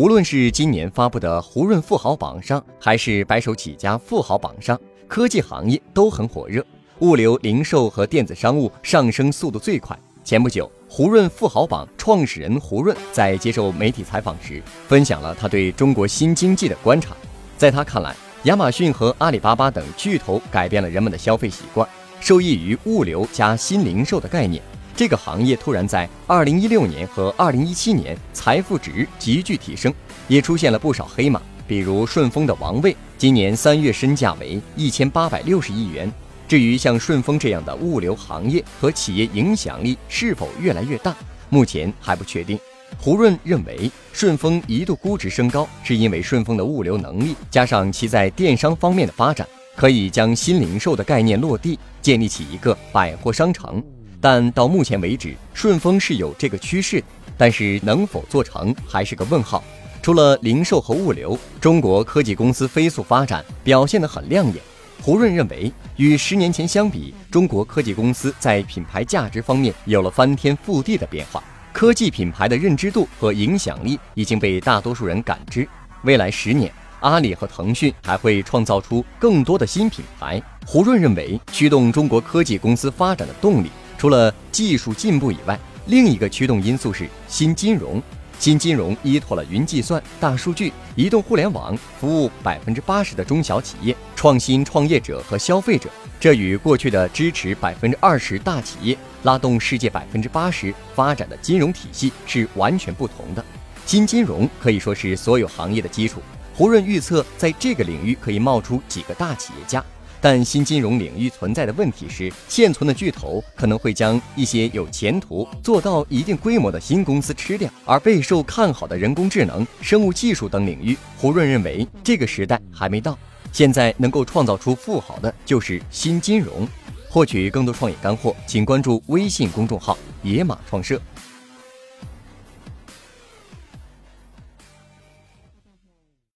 无论是今年发布的胡润富豪榜上，还是白手起家富豪榜上，科技行业都很火热，物流、零售和电子商务上升速度最快。前不久，胡润富豪榜创始人胡润在接受媒体采访时，分享了他对中国新经济的观察。在他看来，亚马逊和阿里巴巴等巨头改变了人们的消费习惯，受益于物流加新零售的概念，这个行业突然在2016年和2017年财富值急剧提升，也出现了不少黑马，比如顺丰的王卫，今年三月身价为1860亿元。至于像顺丰这样的物流行业和企业影响力是否越来越大，目前还不确定。胡润认为，顺丰一度估值升高，是因为顺丰的物流能力加上其在电商方面的发展，可以将新零售的概念落地，建立起一个百货商城。但到目前为止，顺丰是有这个趋势，但是能否做成还是个问号。除了零售和物流，中国科技公司飞速发展，表现得很亮眼。胡润认为，与十年前相比，中国科技公司在品牌价值方面有了翻天覆地的变化，科技品牌的认知度和影响力已经被大多数人感知。未来十年，阿里和腾讯还会创造出更多的新品牌。胡润认为，驱动中国科技公司发展的动力，除了技术进步以外，另一个驱动因素是新金融。新金融依托了云计算、大数据、移动互联网，服务百分之八十的中小企业、创新创业者和消费者。这与过去的支持百分之二十大企业、拉动世界百分之八十发展的金融体系是完全不同的。新金融可以说是所有行业的基础。胡润预测，在这个领域可以冒出几个大企业家。但新金融领域存在的问题是，现存的巨头可能会将一些有前途、做到一定规模的新公司吃掉，而备受看好的人工智能、生物技术等领域，胡润认为这个时代还没到。现在能够创造出富豪的就是新金融。获取更多创业干货，请关注微信公众号“野马创社”。